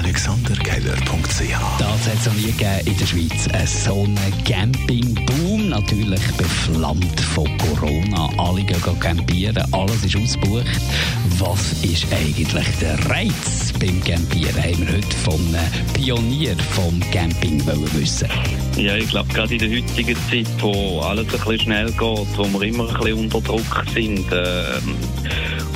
AlexanderKeller.ch Das hat es noch nie gegeben in der Schweiz. Ein so ein Campingboom, natürlich beflammt von Corona. Alle gehen campieren, alles ist ausgebucht. Was ist eigentlich der Reiz beim Campieren? Haben wir heute von einem Pionier vom Camping wollen wissen. Ja, ich glaube, gerade in der heutigen Zeit, wo alles ein bisschen schnell geht, wo wir immer ein bisschen unter Druck sind, ähm,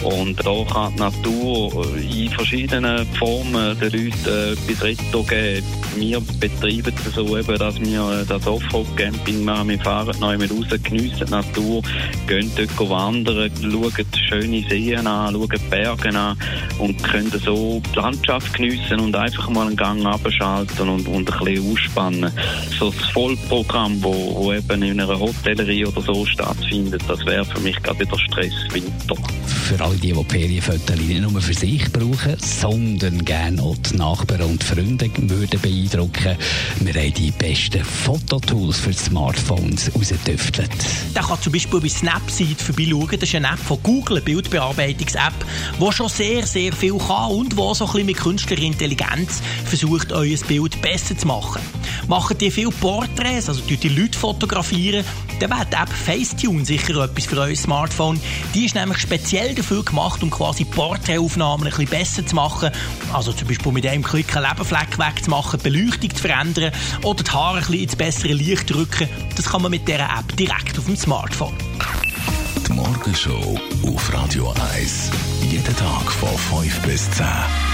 und da kann die Natur in verschiedenen Formen den Leuten etwas Retto geben. Wir betreiben es so, eben, dass wir das Offroad-Camping machen. Wir fahren neu mit raus, geniessen die Natur, gehen dort wandern, schauen schöne Seen an, schauen Berge an und können so die Landschaft geniessen und einfach mal einen Gang abschalten und, und ein bisschen ausspannen. So das Vollprogramm, wo, wo eben in einer Hotellerie oder so stattfindet, das wäre für mich gerade wieder Stresswinter. Für alle die, die Ferienfotos nicht nur für sich brauchen, sondern gerne auch die Nachbarn und Freunde würden beeindrucken. Wir haben die besten Fototools für Smartphones rausgetüftelt. Der kann zum Beispiel bei Snapseed vorbeischauen. Das ist eine App von Google, eine Bildbearbeitungs-App, die schon sehr, sehr viel kann und die so ein bisschen mit künstlicher Intelligenz versucht, euer Bild besser zu machen. Machen die viele Porträts, also die Leute fotografieren, dann wäre die App Facetune sicher etwas für euer Smartphone. Die ist nämlich speziell dafür gemacht, um quasi Porträtaufnahmen ein bisschen besser zu machen. Also zum Beispiel mit einem Klick einen Lebenfleck wegzumachen, Beleuchtung zu verändern oder die Haare ein bisschen ins bessere Licht drücken. Das kann man mit dieser App direkt auf dem Smartphone. Die Morgenshow auf Radio 1. Jeden Tag von 5 bis 10.